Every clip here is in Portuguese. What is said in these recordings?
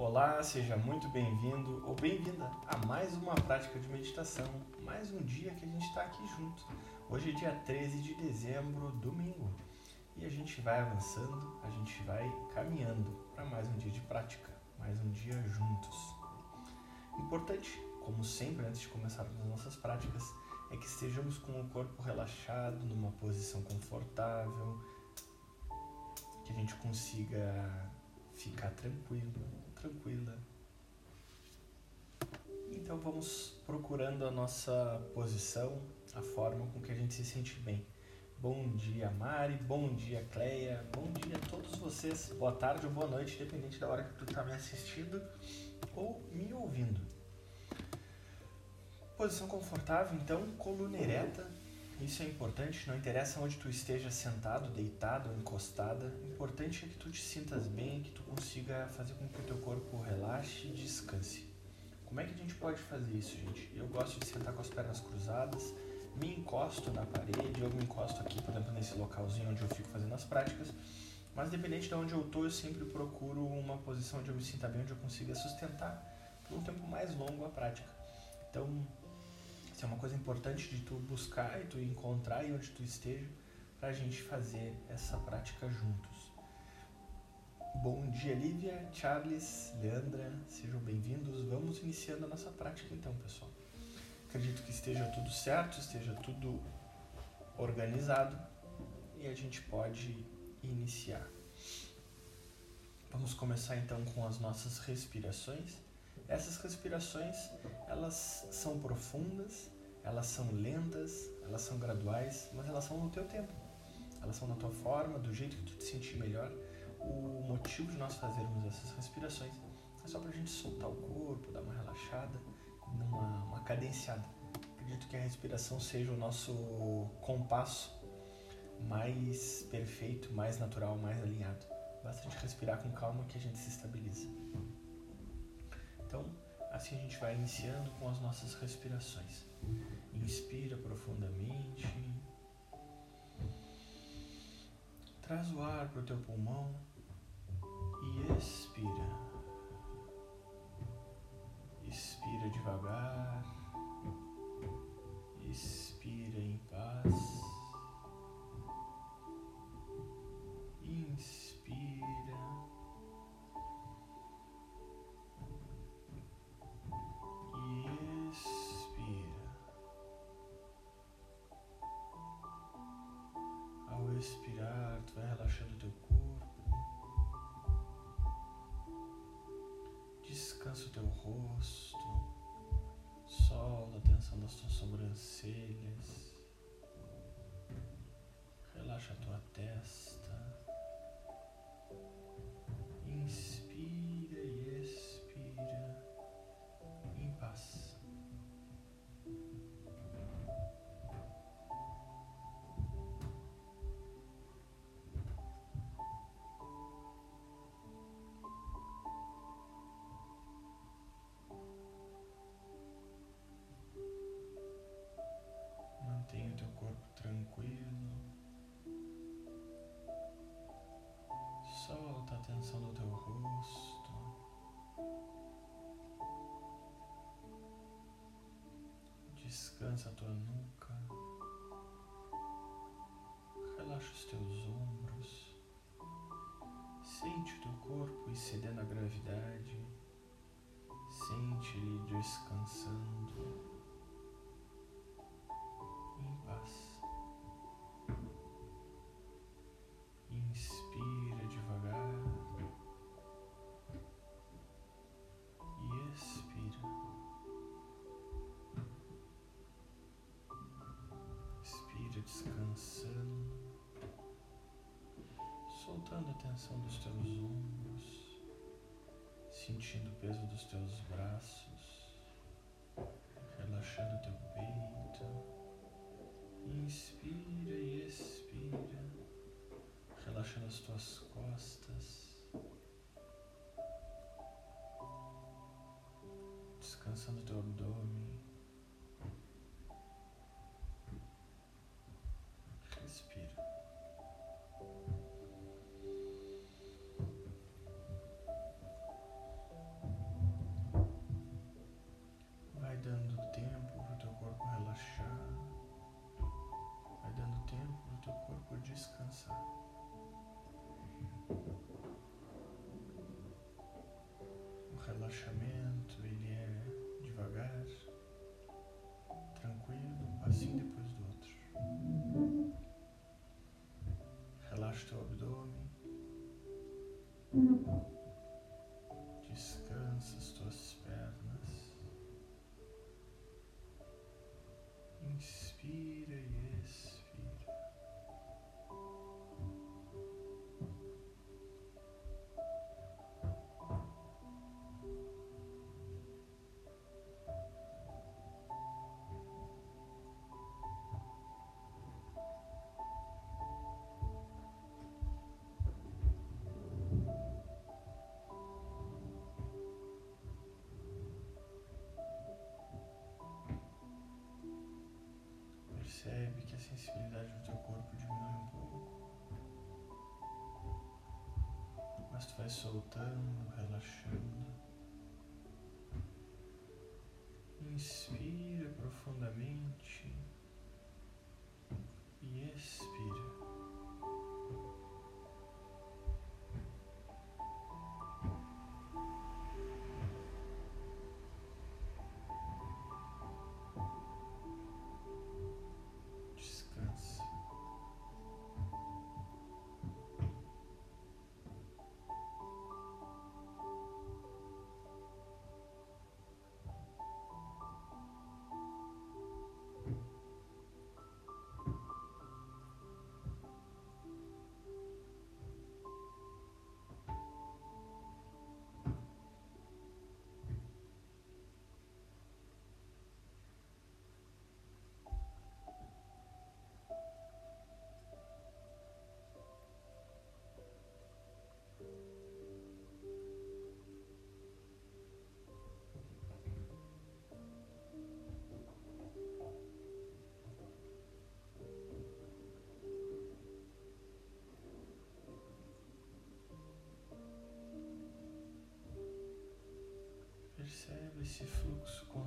Olá, seja muito bem-vindo ou bem-vinda a mais uma prática de meditação, mais um dia que a gente está aqui junto. Hoje é dia 13 de dezembro, domingo, e a gente vai avançando, a gente vai caminhando para mais um dia de prática, mais um dia juntos. Importante, como sempre, antes de começarmos as nossas práticas, é que estejamos com o corpo relaxado, numa posição confortável, que a gente consiga ficar tranquilo, tranquila. Então vamos procurando a nossa posição, a forma com que a gente se sente bem. Bom dia, Mari. Bom dia, Cleia. Bom dia a todos vocês. Boa tarde ou boa noite, dependente da hora que tu está me assistindo ou me ouvindo. Posição confortável, então, coluna ereta. Isso é importante, não interessa onde tu esteja sentado, deitado ou encostada. O importante é que tu te sintas bem, que tu consiga fazer com que o teu corpo relaxe e descanse. Como é que a gente pode fazer isso, gente? Eu gosto de sentar com as pernas cruzadas, me encosto na parede, eu me encosto aqui, por exemplo, nesse localzinho onde eu fico fazendo as práticas. Mas dependente de onde eu estou, eu sempre procuro uma posição onde eu me sinta bem, onde eu consiga sustentar por um tempo mais longo a prática. Então, isso é uma coisa importante de tu buscar e tu encontrar e onde tu esteja para a gente fazer essa prática juntos. Bom dia, Lívia, Charles, Leandra, sejam bem-vindos. Vamos iniciando a nossa prática então, pessoal. Acredito que esteja tudo certo, esteja tudo organizado e a gente pode iniciar. Vamos começar então com as nossas respirações. Essas respirações, elas são profundas, elas são lentas, elas são graduais, mas elas são no teu tempo. Elas são na tua forma, do jeito que tu te sentir melhor. O motivo de nós fazermos essas respirações é só para a gente soltar o corpo, dar uma relaxada, numa uma cadenciada. Acredito que a respiração seja o nosso compasso mais perfeito, mais natural, mais alinhado. Basta a gente respirar com calma que a gente se estabiliza. Assim a gente vai iniciando com as nossas respirações. Inspira profundamente. Traz o ar para o teu pulmão e expira. Expira devagar. Expira em paz. Sobrancelhas, relaxa a tua testa, Descansa a tua nuca. Relaxa os teus ombros. Sente o teu corpo excedendo a gravidade. Sente ele descansando tensão dos teus ombros, sentindo o peso dos teus braços, relaxando teu peito. Inspira e expira, relaxando as tuas costas. Descansando teu abdômen. addome. Sensibilidade do teu corpo diminui um pouco. Mas tu vai soltando, relaxando. Inspira profundamente e expira.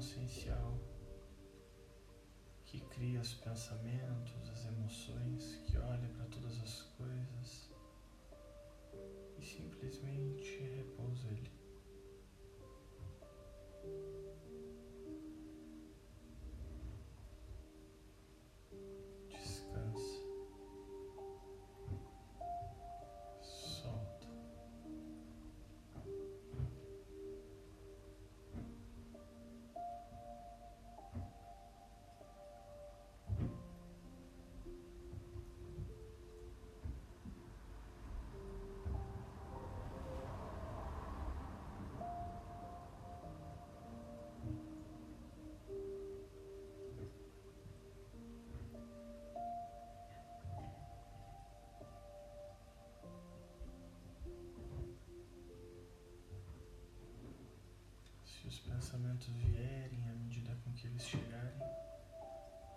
Consciencial que cria os pensamentos, as emoções, que olha para todas as coisas e simplesmente repousa ele. Pensamentos vierem à medida com que eles chegarem,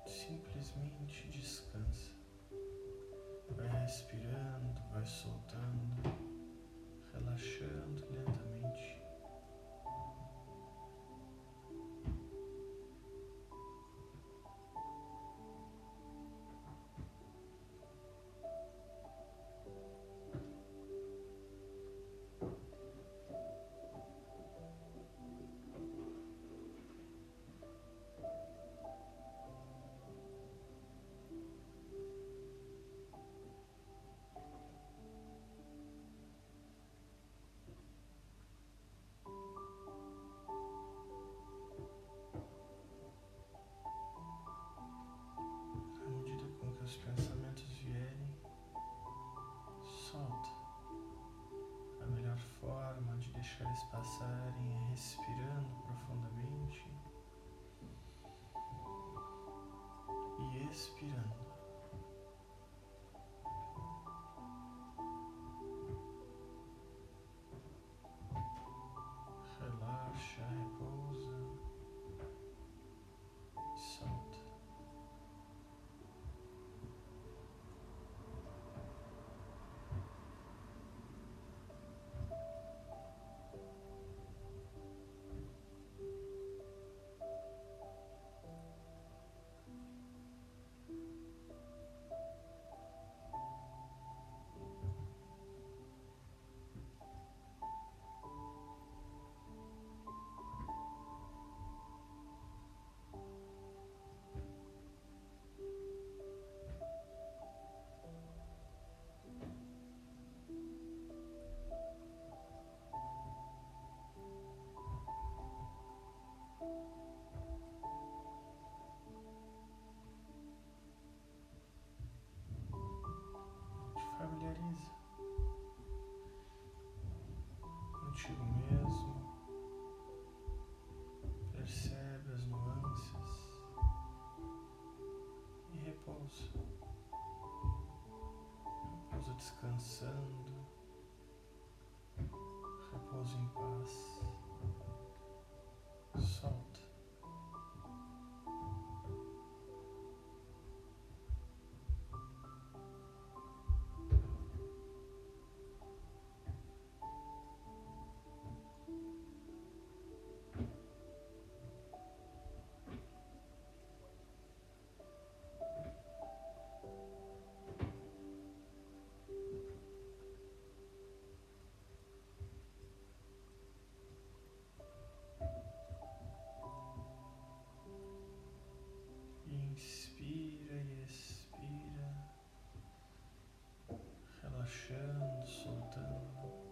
simplesmente descansa. Vai respirando, vai soltando, passarem é respirando descansando, repouso em paz, relaxando, soltando. Fique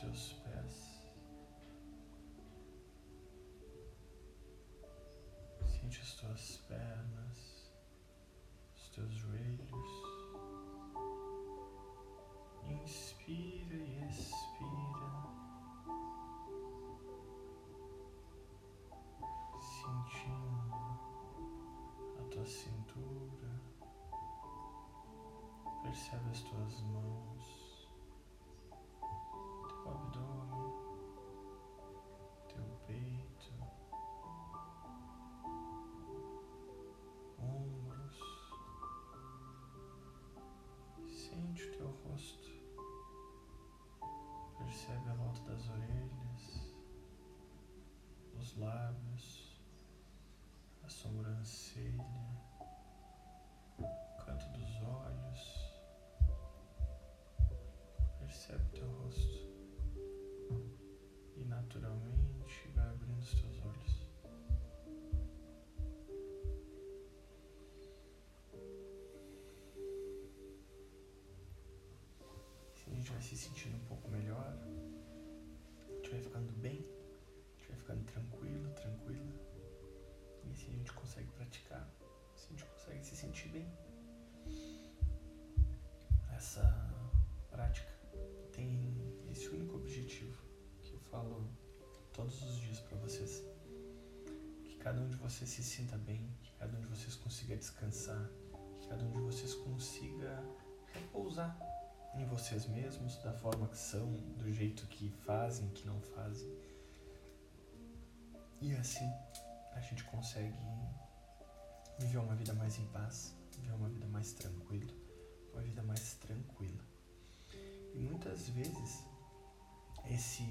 just naturalmente vai abrindo os teus olhos. Se a gente vai se sentindo um pouco melhor, a gente vai ficando bem, a gente vai ficando tranquilo, tranquila. E assim a gente consegue praticar, assim a gente consegue se sentir bem. Essa prática tem esse único objetivo que eu falo todos os dias para vocês. Que cada um de vocês se sinta bem, que cada um de vocês consiga descansar, que cada um de vocês consiga repousar em vocês mesmos, da forma que são, do jeito que fazem, que não fazem. E assim a gente consegue viver uma vida mais em paz, viver uma vida mais tranquila, uma vida mais tranquila. E muitas vezes esse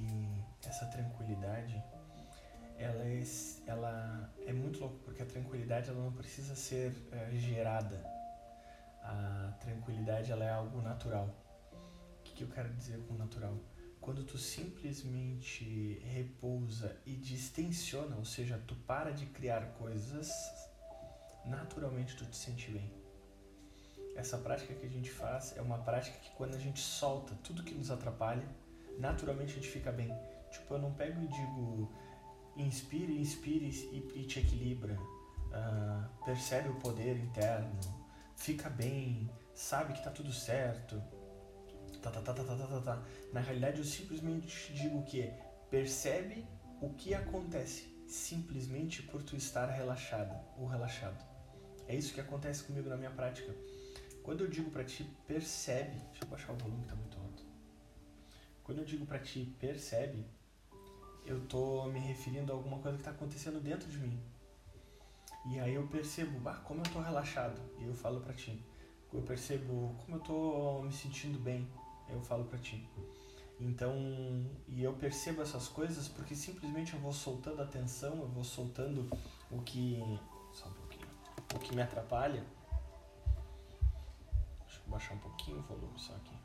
essa tranquilidade ela é, ela é muito louco porque a tranquilidade ela não precisa ser é, gerada. A tranquilidade ela é algo natural. O que, que eu quero dizer com natural? Quando tu simplesmente repousa e distensiona ou seja tu para de criar coisas naturalmente tu te sente bem. Essa prática que a gente faz é uma prática que quando a gente solta tudo que nos atrapalha naturalmente a gente fica bem. Tipo, eu não pego e digo inspire, inspire e, e te equilibra, uh, percebe o poder interno, fica bem, sabe que tá tudo certo. Tá, tá, tá, tá, tá, tá, tá. Na realidade, eu simplesmente digo que percebe o que acontece simplesmente por tu estar relaxada ou relaxado. É isso que acontece comigo na minha prática. Quando eu digo para ti percebe, deixa eu baixar o volume que tá muito alto. Quando eu digo para ti percebe, eu tô me referindo a alguma coisa que tá acontecendo dentro de mim. E aí eu percebo, bah, como eu tô relaxado. E eu falo para ti. Eu percebo como eu tô me sentindo bem. Eu falo para ti. Então, e eu percebo essas coisas porque simplesmente eu vou soltando a tensão, eu vou soltando o que só um pouquinho, o que me atrapalha. Deixa eu baixar um pouquinho o volume só aqui.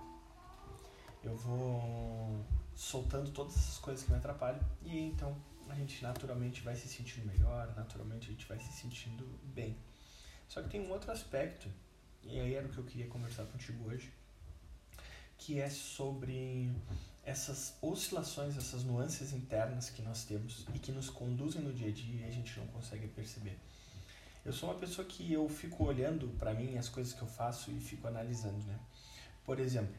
Eu vou soltando todas essas coisas que me atrapalham e então a gente naturalmente vai se sentindo melhor, naturalmente a gente vai se sentindo bem. Só que tem um outro aspecto, e aí era o que eu queria conversar contigo hoje, que é sobre essas oscilações, essas nuances internas que nós temos e que nos conduzem no dia a dia e a gente não consegue perceber. Eu sou uma pessoa que eu fico olhando para mim as coisas que eu faço e fico analisando, né? Por exemplo,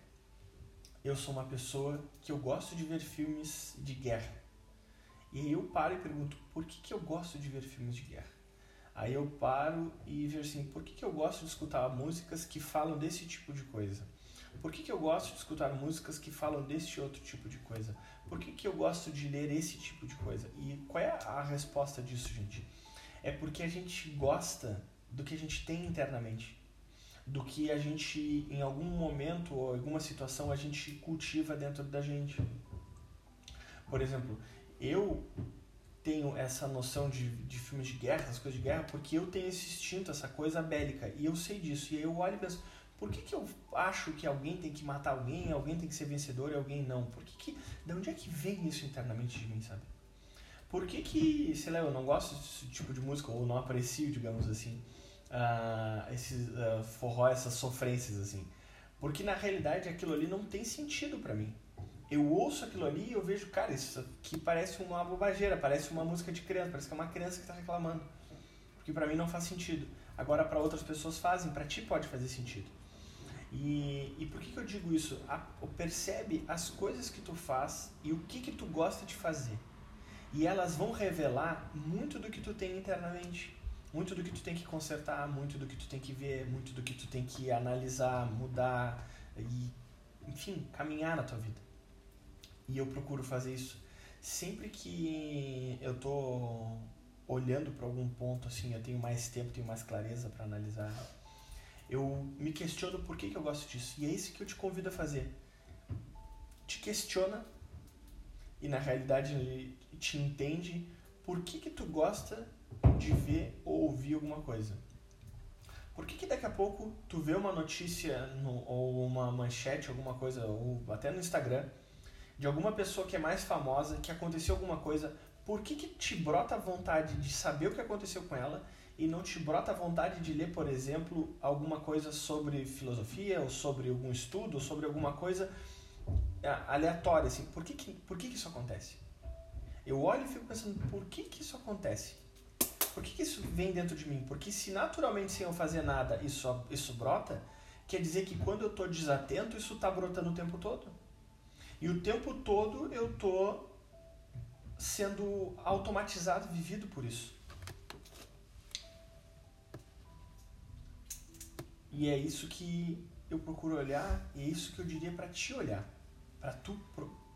eu sou uma pessoa que eu gosto de ver filmes de guerra. E aí eu paro e pergunto, por que, que eu gosto de ver filmes de guerra? Aí eu paro e vejo assim, por que, que eu gosto de escutar músicas que falam desse tipo de coisa? Por que, que eu gosto de escutar músicas que falam deste outro tipo de coisa? Por que, que eu gosto de ler esse tipo de coisa? E qual é a resposta disso, gente? É porque a gente gosta do que a gente tem internamente. Do que a gente, em algum momento ou alguma situação, a gente cultiva dentro da gente. Por exemplo, eu tenho essa noção de, de filmes de guerra, essas coisas de guerra, porque eu tenho esse instinto, essa coisa bélica. E eu sei disso. E aí eu olho e penso, por que, que eu acho que alguém tem que matar alguém, alguém tem que ser vencedor e alguém não? Por que que, de onde é que vem isso internamente de mim, sabe? Por que que, sei lá, eu não gosto desse tipo de música, ou não aprecio, digamos assim, uh, esses uh, forró, essas sofrências, assim? Porque na realidade aquilo ali não tem sentido para mim. Eu ouço aquilo ali e eu vejo, cara, isso aqui parece uma bobageira, parece uma música de criança, parece que é uma criança que tá reclamando. Porque para mim não faz sentido. Agora para outras pessoas fazem, para ti pode fazer sentido. E, e por que, que eu digo isso? A, percebe as coisas que tu faz e o que, que tu gosta de fazer. E elas vão revelar muito do que tu tem internamente. Muito do que tu tem que consertar, muito do que tu tem que ver, muito do que tu tem que analisar, mudar e, enfim, caminhar na tua vida. E eu procuro fazer isso sempre que eu tô olhando para algum ponto assim, eu tenho mais tempo, tenho mais clareza para analisar eu me questiono por que, que eu gosto disso. E é isso que eu te convido a fazer. Te questiona e na realidade te entende por que, que tu gosta de ver ou ouvir alguma coisa. Por que, que daqui a pouco tu vê uma notícia no, ou uma manchete, alguma coisa, ou até no Instagram, de alguma pessoa que é mais famosa, que aconteceu alguma coisa, por que, que te brota a vontade de saber o que aconteceu com ela e não te brota a vontade de ler, por exemplo, alguma coisa sobre filosofia, ou sobre algum estudo, ou sobre alguma coisa é, aleatória, assim, por que, que, por que, que isso acontece? Eu olho e fico pensando, por que, que isso acontece? Por que, que isso vem dentro de mim? Porque se naturalmente, sem eu fazer nada, isso, isso brota, quer dizer que quando eu estou desatento, isso está brotando o tempo todo. E o tempo todo eu estou sendo automatizado, vivido por isso. E é isso que eu procuro olhar, e é isso que eu diria para te olhar, para tu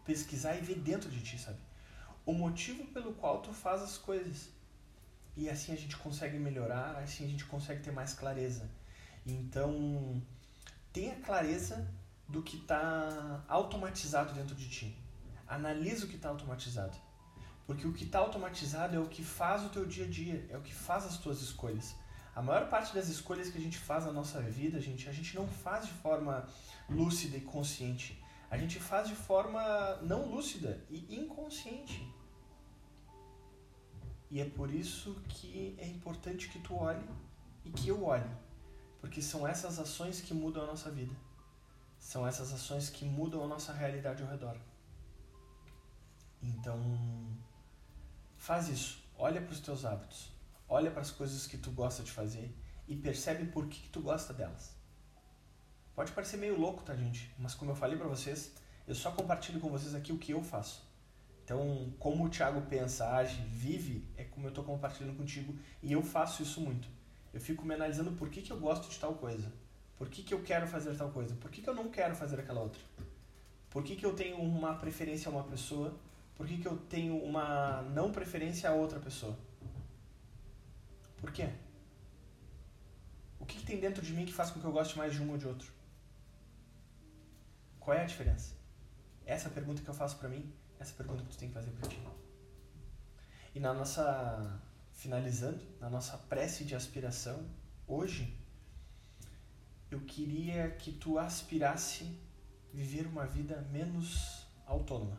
pesquisar e ver dentro de ti, sabe? O motivo pelo qual tu faz as coisas. E assim a gente consegue melhorar, assim a gente consegue ter mais clareza. Então, tenha clareza do que está automatizado dentro de ti. Analisa o que está automatizado. Porque o que está automatizado é o que faz o teu dia a dia, é o que faz as tuas escolhas. A maior parte das escolhas que a gente faz na nossa vida, gente, a gente não faz de forma lúcida e consciente. A gente faz de forma não lúcida e E é por isso que é importante que tu olhe e que eu olhe. Porque são essas ações que mudam a nossa vida. São essas ações que mudam a nossa realidade ao redor. Então, faz isso. Olha para os teus hábitos olha para as coisas que tu gosta de fazer e percebe por que, que tu gosta delas. Pode parecer meio louco, tá, gente? Mas como eu falei para vocês, eu só compartilho com vocês aqui o que eu faço. Então, como o Thiago pensa, age, vive, é como eu estou compartilhando contigo e eu faço isso muito. Eu fico me analisando por que, que eu gosto de tal coisa. Por que, que eu quero fazer tal coisa? Por que, que eu não quero fazer aquela outra? Por que, que eu tenho uma preferência a uma pessoa? Por que, que eu tenho uma não preferência a outra pessoa? Por quê? O que, que tem dentro de mim que faz com que eu goste mais de um ou de outro? Qual é a diferença? Essa é a pergunta que eu faço para mim, essa pergunta que tu tem que fazer para ti. E na nossa finalizando, na nossa prece de aspiração, hoje eu queria que tu aspirasse viver uma vida menos autônoma.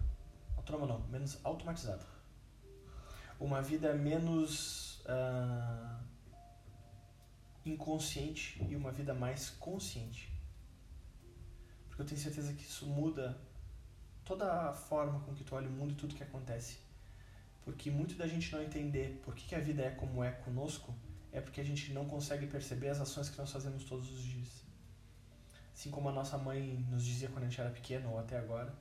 Autônoma não, menos automatizada. Uma vida menos uh, inconsciente e uma vida mais consciente. Porque eu tenho certeza que isso muda toda a forma com que tu olha o mundo e tudo que acontece. Porque muito da gente não entender por que, que a vida é como é conosco é porque a gente não consegue perceber as ações que nós fazemos todos os dias. Assim como a nossa mãe nos dizia quando a gente era pequeno ou até agora,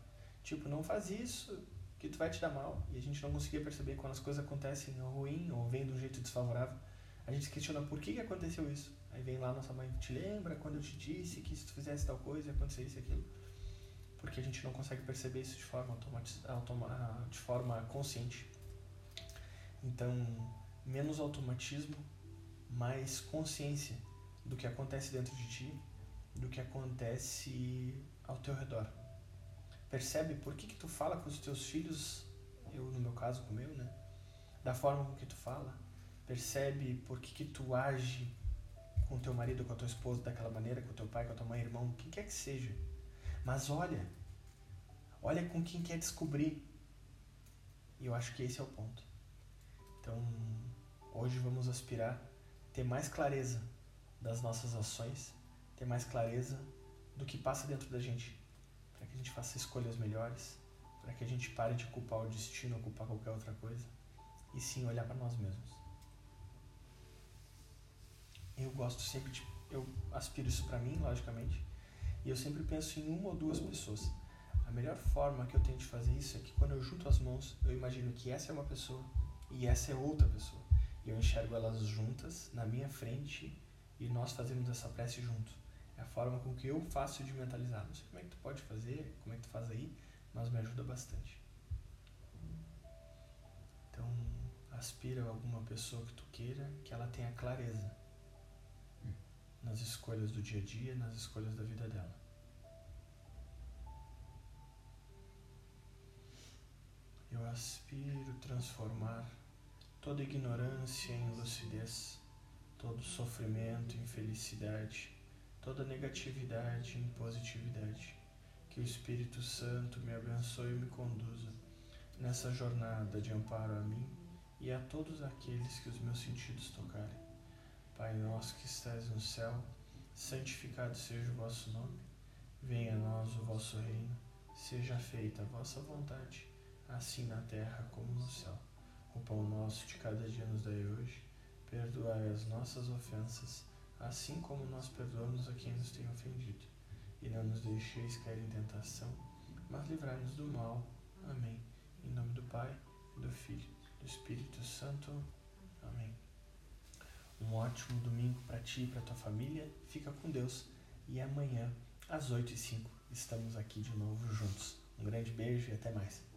tipo, não faz isso, que tu vai te dar mal. E a gente não conseguia perceber quando as coisas acontecem ruim ou vêm de um jeito desfavorável. A gente se questiona por que, que aconteceu isso. Aí vem lá nossa mãe, te lembra quando eu te disse que se tu fizesse tal coisa ia acontecer isso e aquilo? Porque a gente não consegue perceber isso de forma, de forma consciente. Então, menos automatismo, mais consciência do que acontece dentro de ti, do que acontece ao teu redor. Percebe por que, que tu fala com os teus filhos, eu no meu caso com o meu, né? Da forma com que tu fala. Percebe por que, que tu age com teu marido, com a tua esposa daquela maneira, com teu pai, com a tua mãe, irmão, quem quer que seja. Mas olha, olha com quem quer descobrir. E eu acho que esse é o ponto. Então, hoje vamos aspirar ter mais clareza das nossas ações, ter mais clareza do que passa dentro da gente, para que a gente faça escolhas melhores, para que a gente pare de culpar o destino ou culpar qualquer outra coisa, e sim olhar para nós mesmos. Eu gosto sempre de. Eu aspiro isso para mim, logicamente, e eu sempre penso em uma ou duas pessoas. A melhor forma que eu tenho de fazer isso é que quando eu junto as mãos, eu imagino que essa é uma pessoa e essa é outra pessoa. E eu enxergo elas juntas na minha frente e nós fazemos essa prece junto. É a forma com que eu faço de mentalizar. Não sei como é que tu pode fazer, como é que tu faz aí, mas me ajuda bastante. Então, aspira alguma pessoa que tu queira que ela tenha clareza nas escolhas do dia a dia, nas escolhas da vida dela. Eu aspiro transformar toda ignorância em lucidez, todo sofrimento em felicidade, toda negatividade em positividade. Que o Espírito Santo me abençoe e me conduza nessa jornada de amparo a mim e a todos aqueles que os meus sentidos tocarem. Pai nosso que estás no céu, santificado seja o vosso nome. Venha a nós o vosso reino. Seja feita a vossa vontade, assim na terra como no céu. O pão nosso de cada dia nos dai hoje. Perdoai as nossas ofensas, assim como nós perdoamos a quem nos tem ofendido. E não nos deixeis cair em tentação, mas livrai-nos do mal. Amém. Em nome do Pai, do Filho, do Espírito Santo. Amém. Um ótimo domingo para ti e para tua família. Fica com Deus. E amanhã, às 8 e 05 estamos aqui de novo juntos. Um grande beijo e até mais.